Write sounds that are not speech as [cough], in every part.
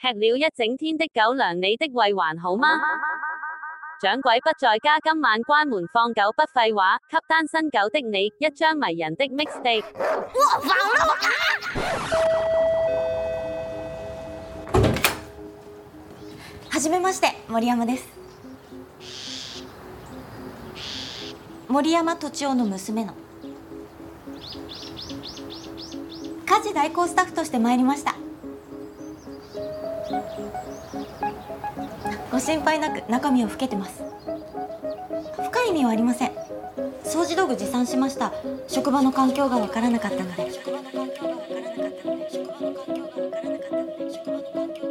吃了一整天的狗糧，你的胃還好嗎？掌櫃不在家，今晚關門放狗不廢話，給單身狗的你一張迷人的 mixtape。我放了。はじめまして、森山です。森山の娘の家事代行スタッフとして参りました。ご心配なく中身をふけてます。深い意味はありません。掃除道具持参しました。職場の環境がわからなかったので。職場の環境がわからなかったので。職場の環境がわからなかったので。職場の環境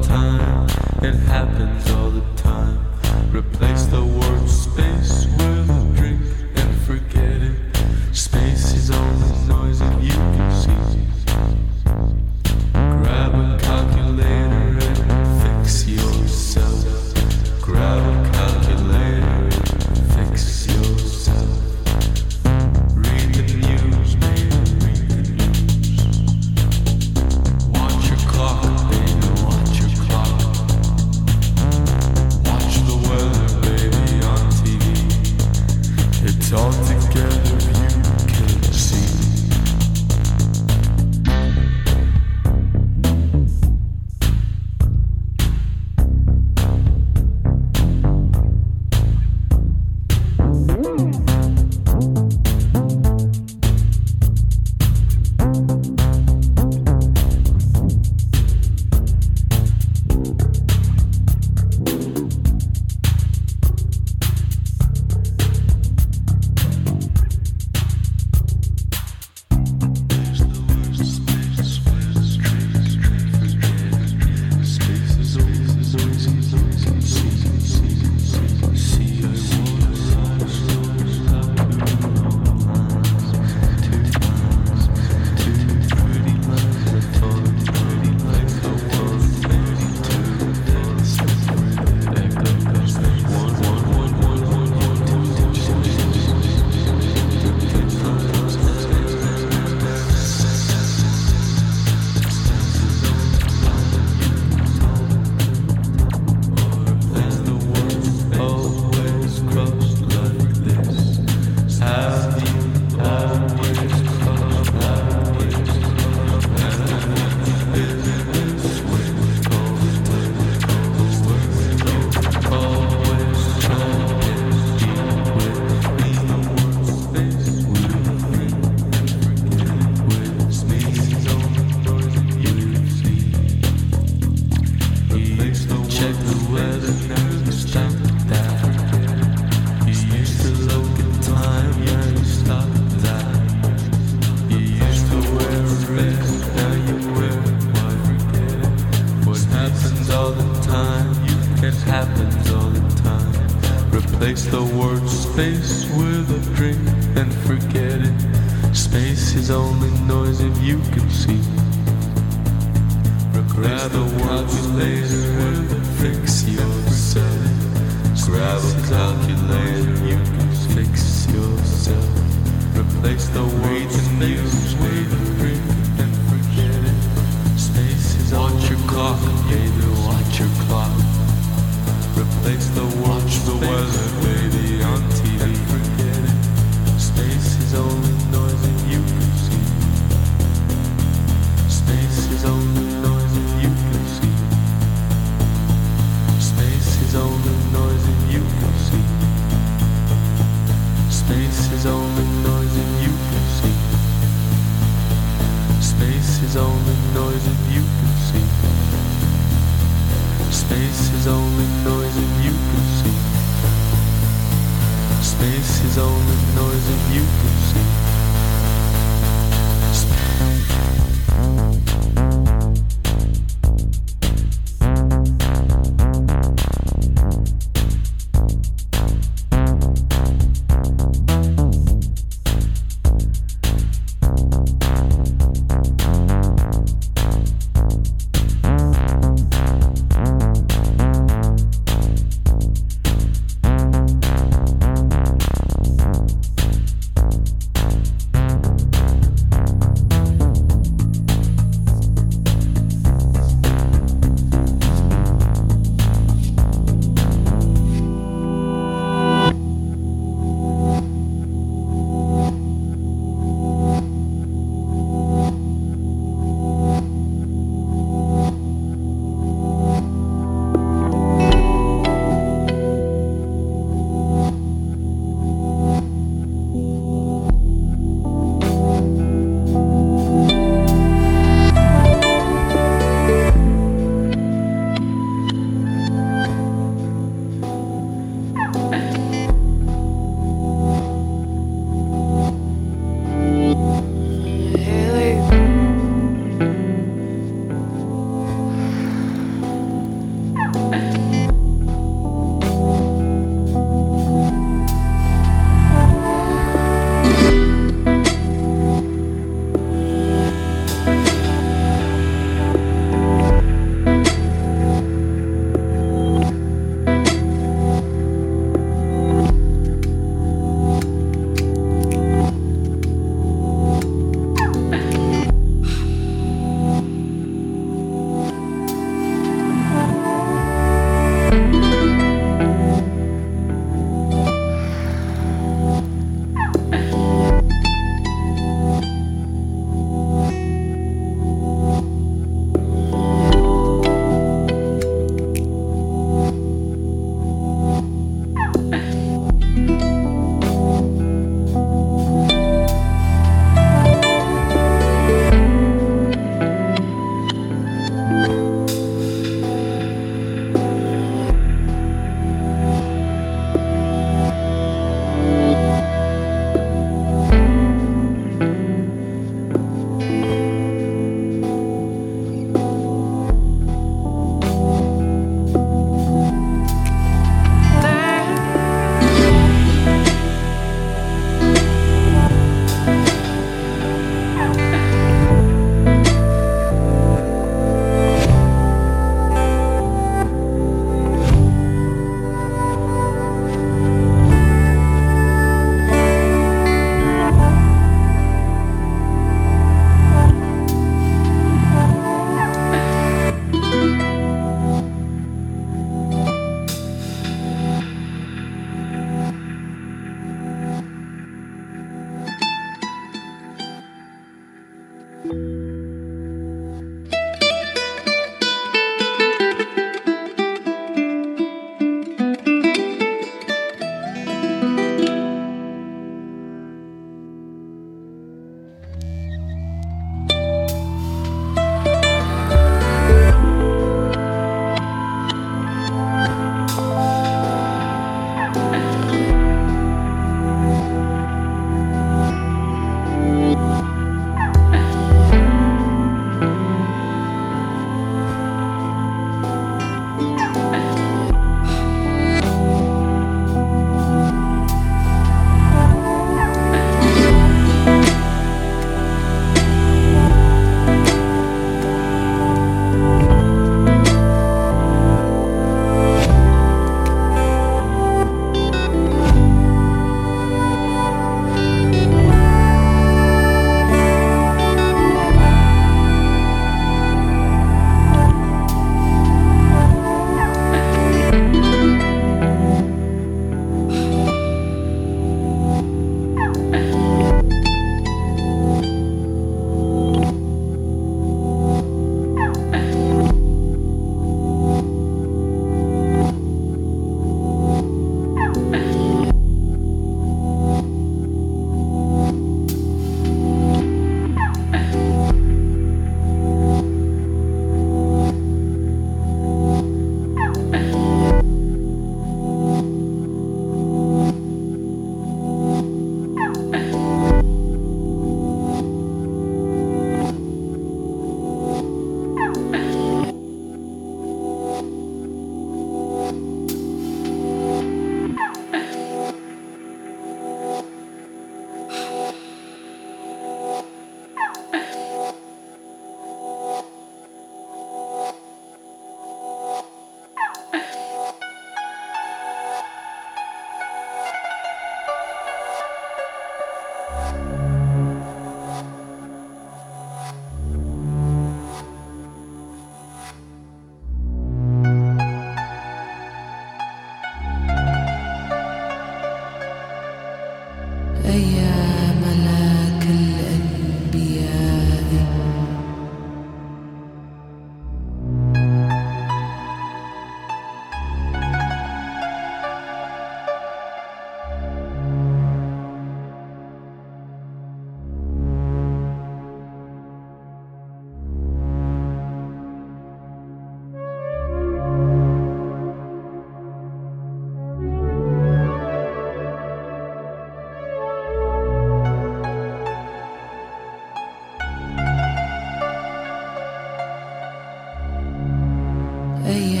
Yeah.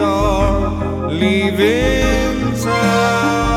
Are leaving town.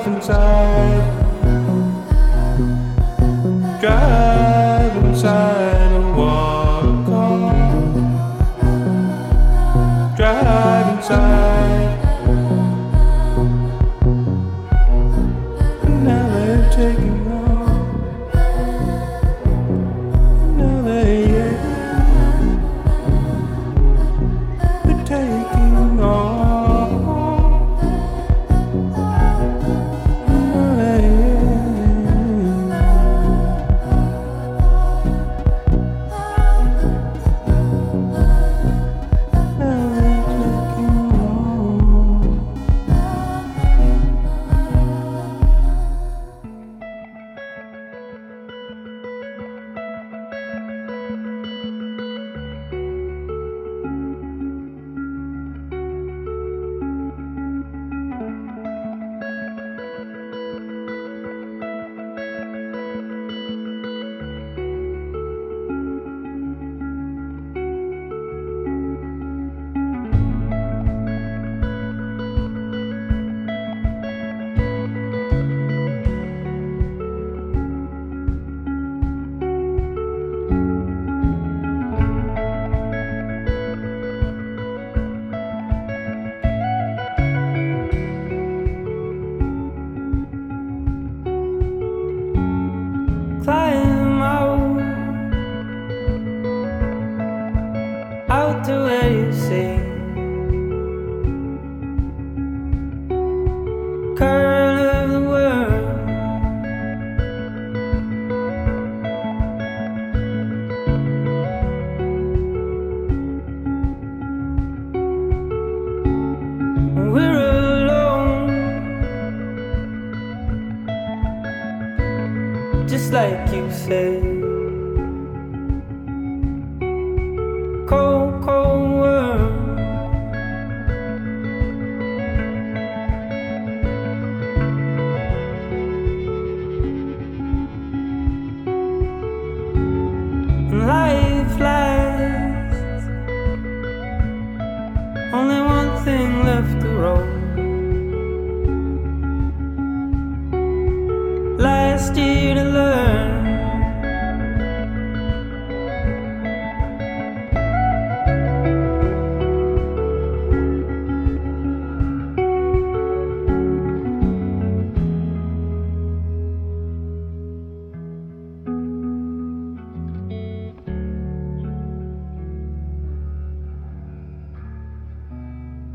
Drive inside.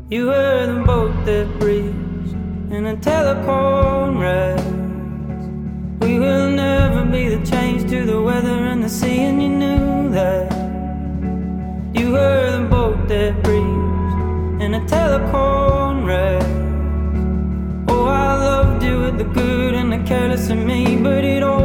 You were the boat that breathes in a telephone rest. We will never be the change to the weather and the sea, and you knew that. You were the boat that breathes in a telephone rest. Oh, I loved you with the good and the careless in me, but it all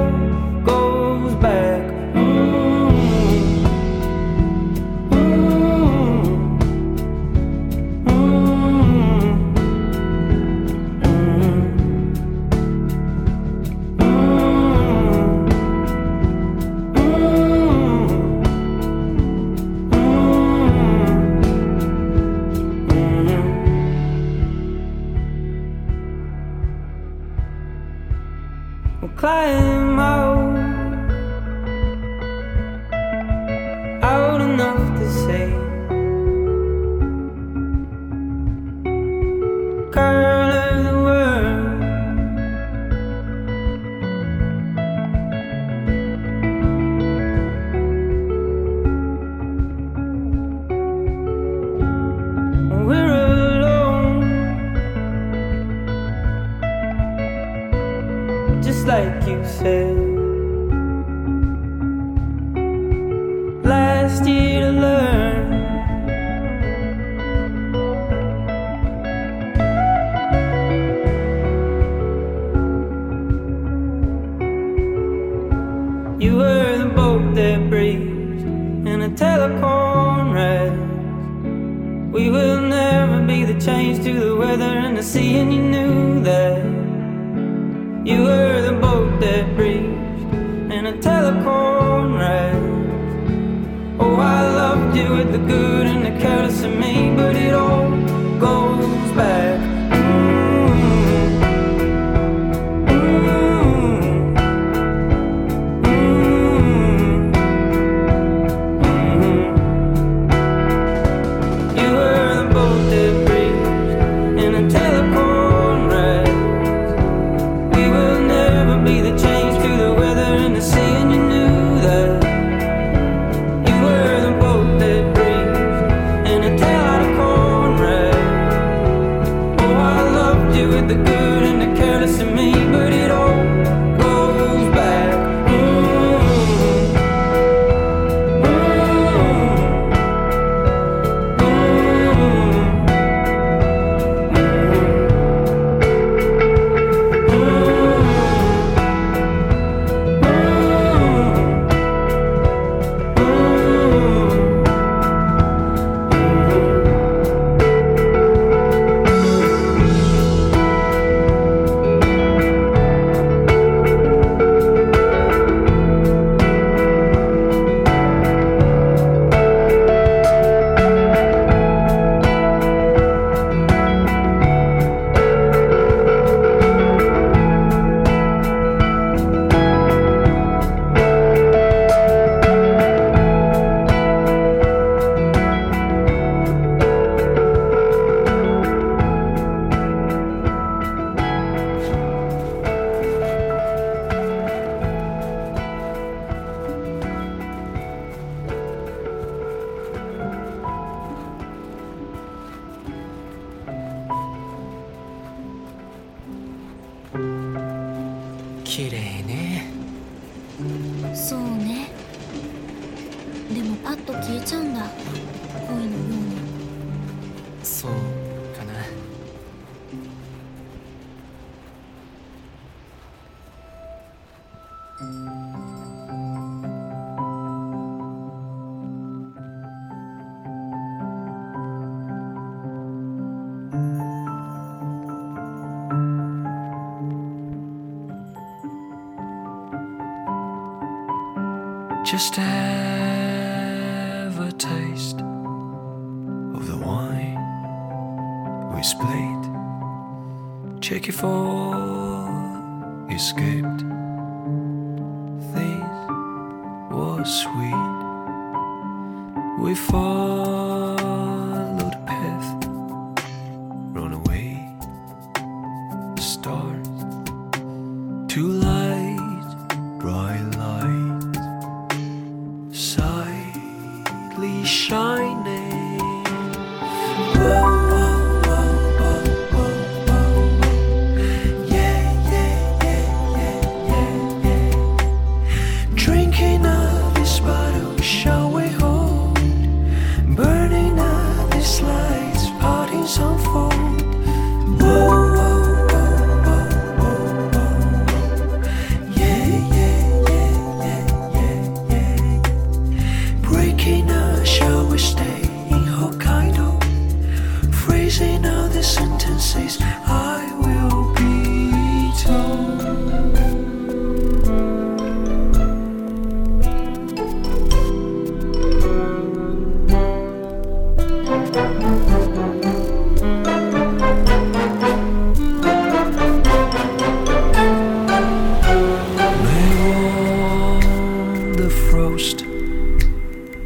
frost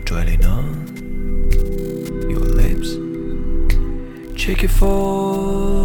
dwelling on your lips. Check it for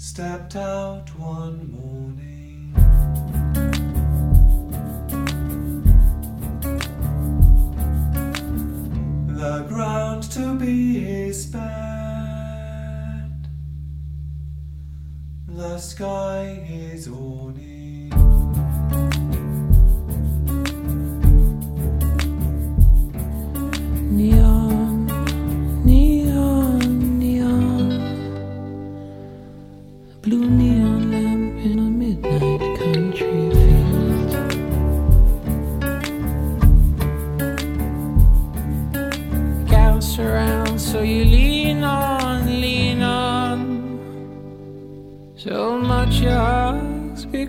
stepped out one morning. The ground to be his bed, the sky his awning.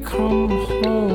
come home.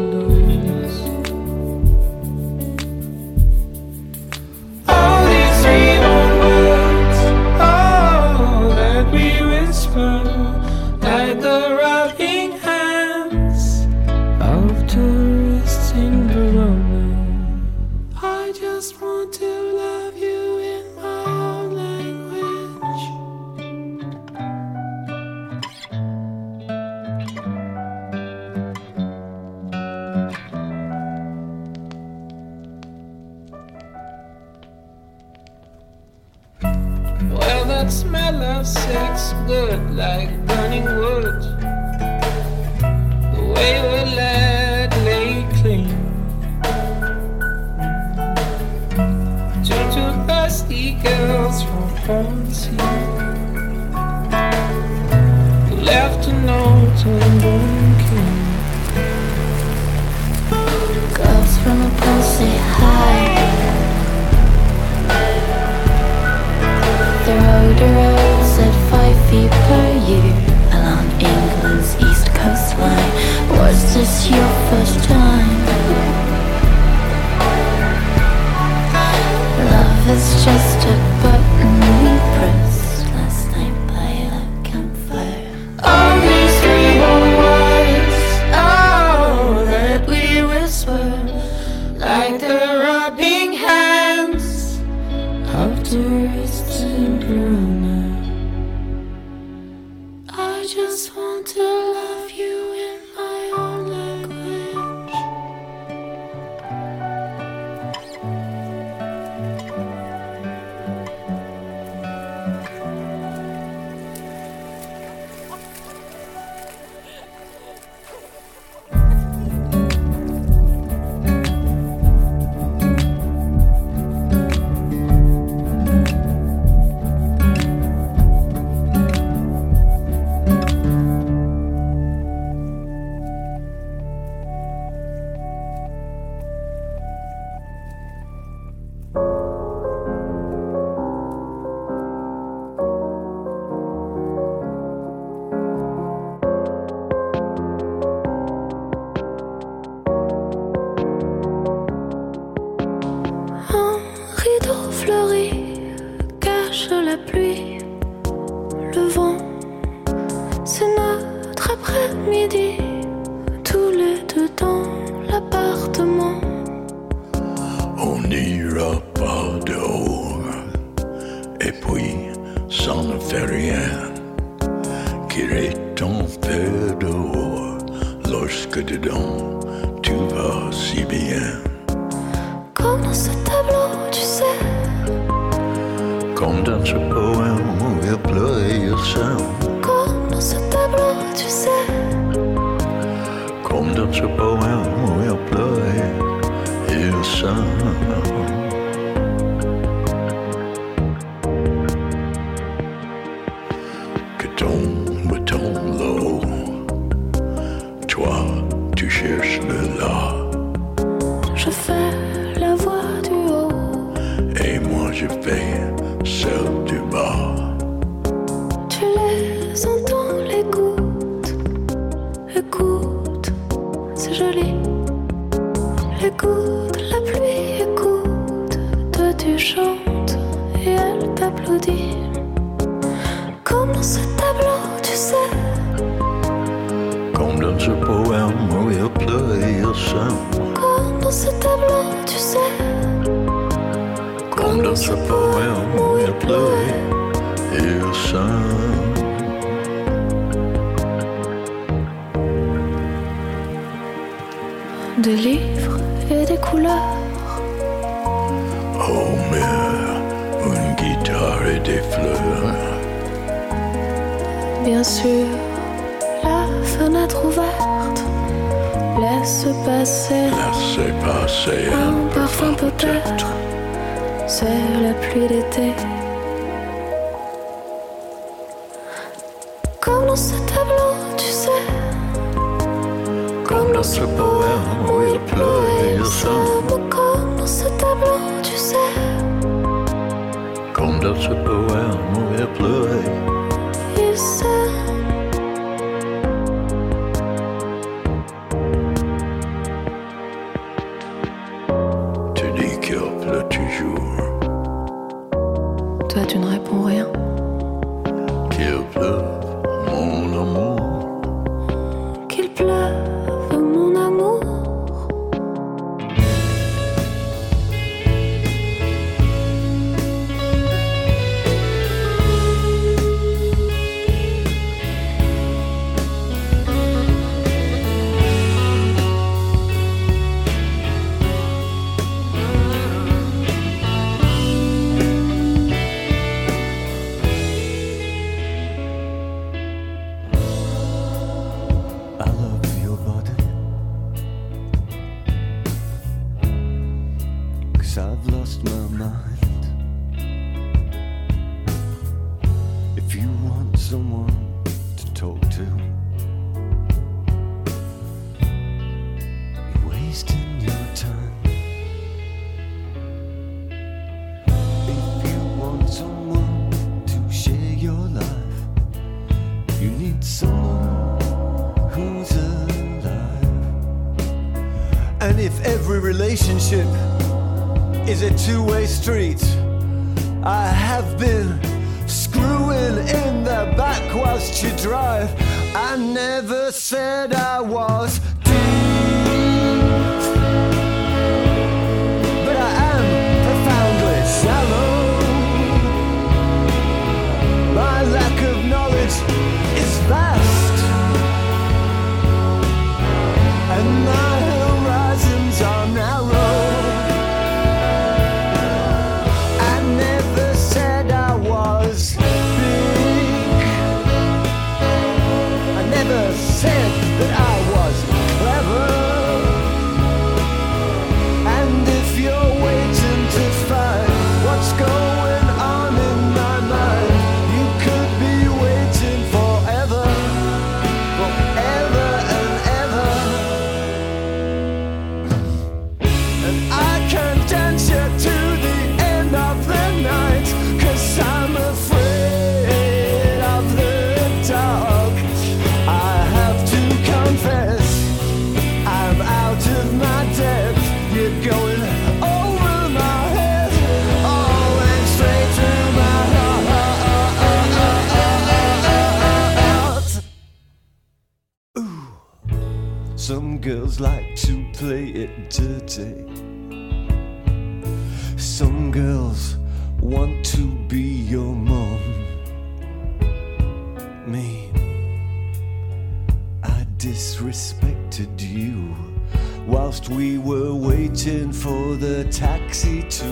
Toi, tu ne réponds rien.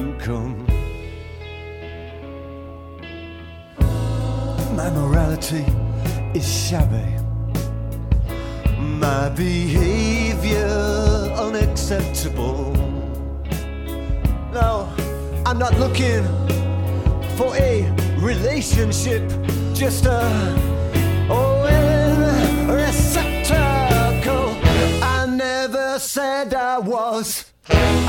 you come. My morality is shabby, my behavior unacceptable. No, I'm not looking for a relationship, just a Owen receptacle. I never said I was.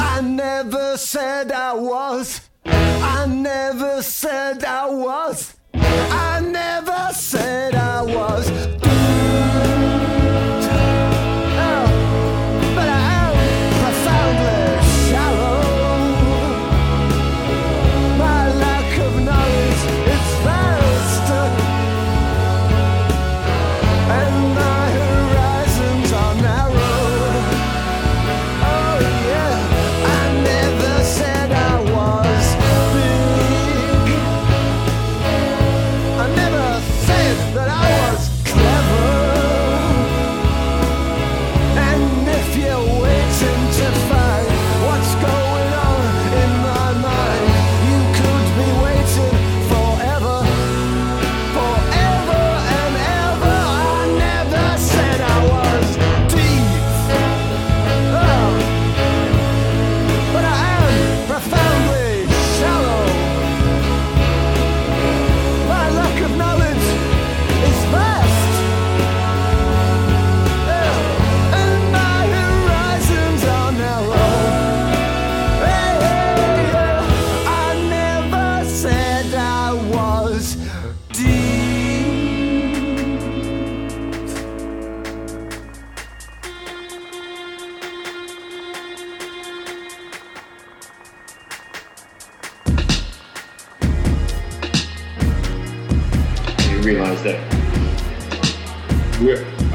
I never said I was. I never said I was. I never said I was.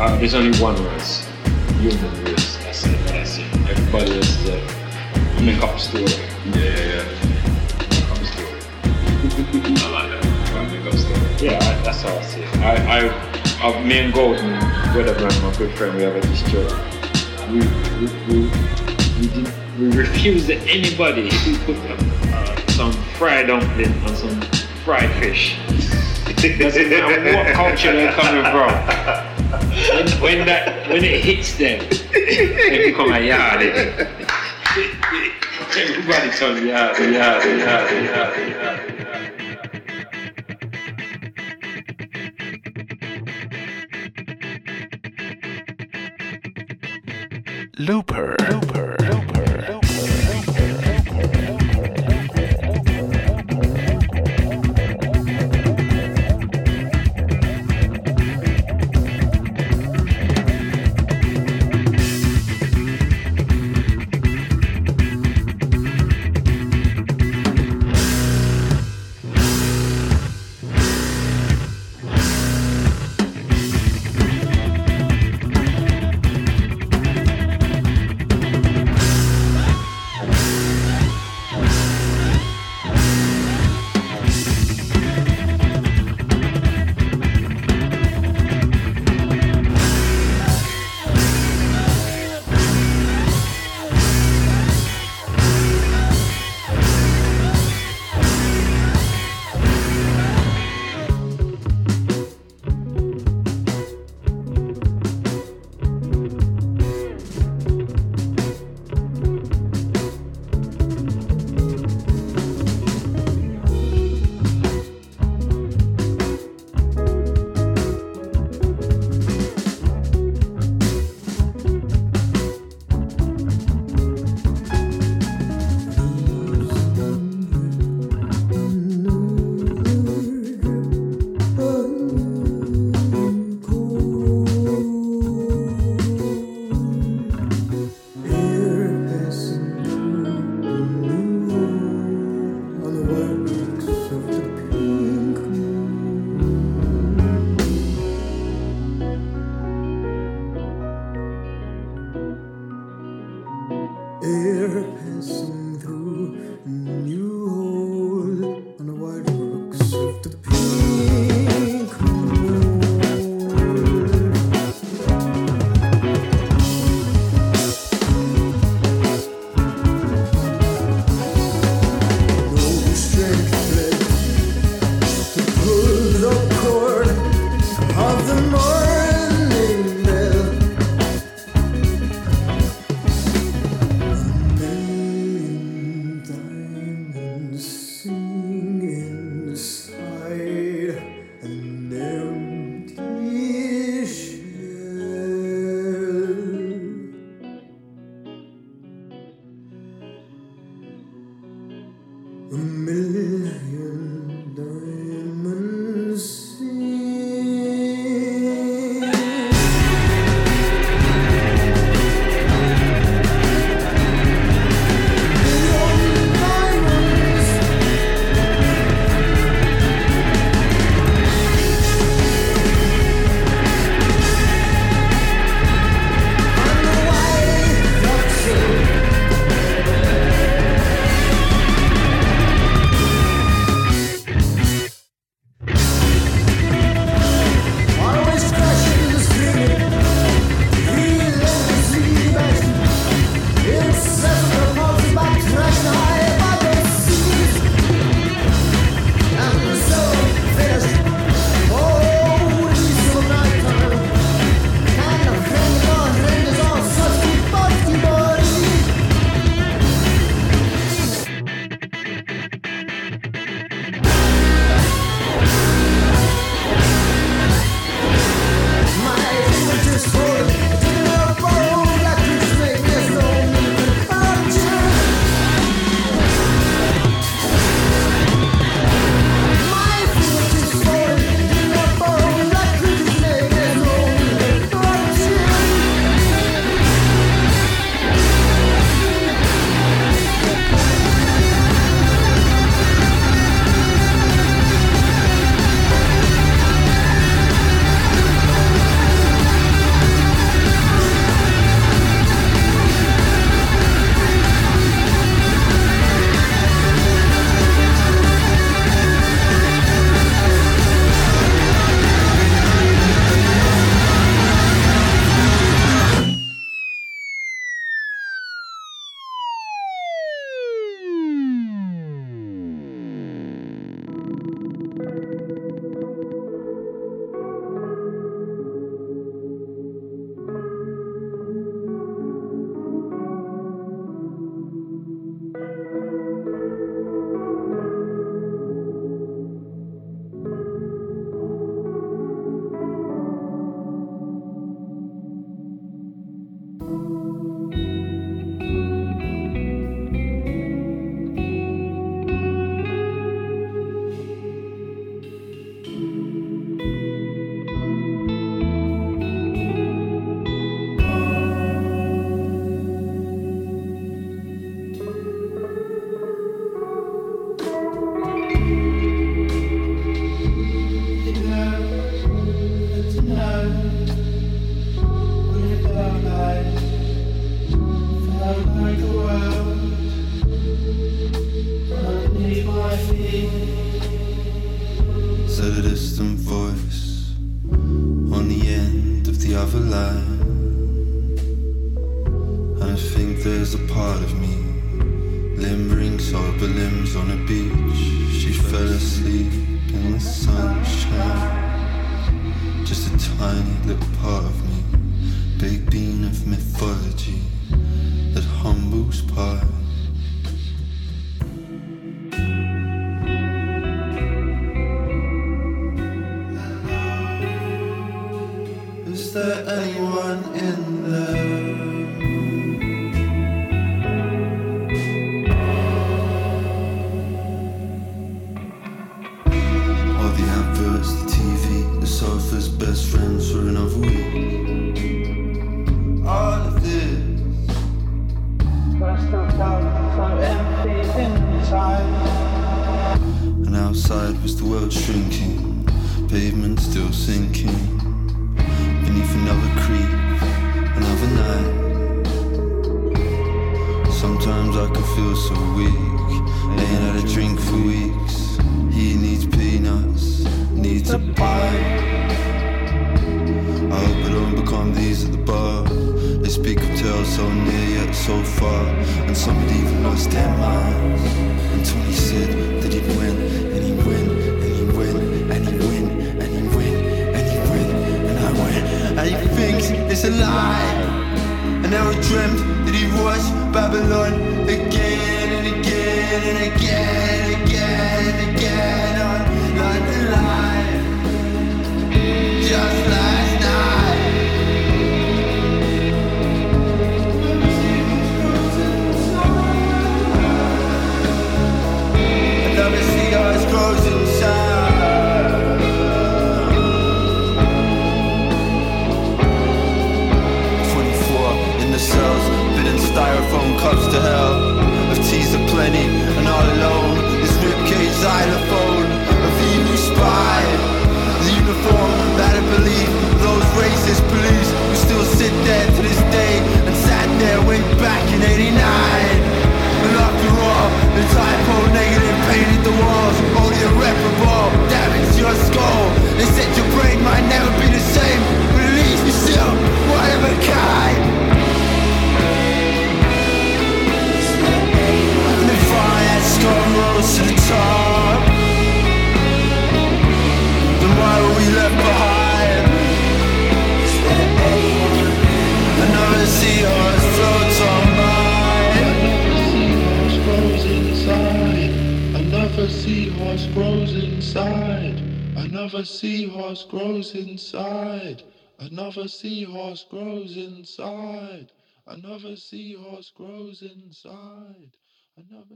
Uh, there's only one race, human race. That's it. That's it. Everybody else is a make up story. Yeah, yeah, yeah. Make up story. [laughs] I like that. I make up stuff. Yeah, I, that's how I see it. I, I, I me and Golden, Weatherman, my good friend, we have a joke. We, we, we, we, did, we refuse that anybody who put uh, some fried dumpling on some fried fish. [laughs] Doesn't matter what culture they're coming from. When, when that when it hits them, they become a yardie. Everybody turns yardie, yardie, yardie, yardie, yardie. Looper. Looper. Looper.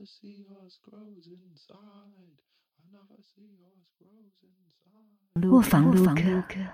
Another seahorse grows inside.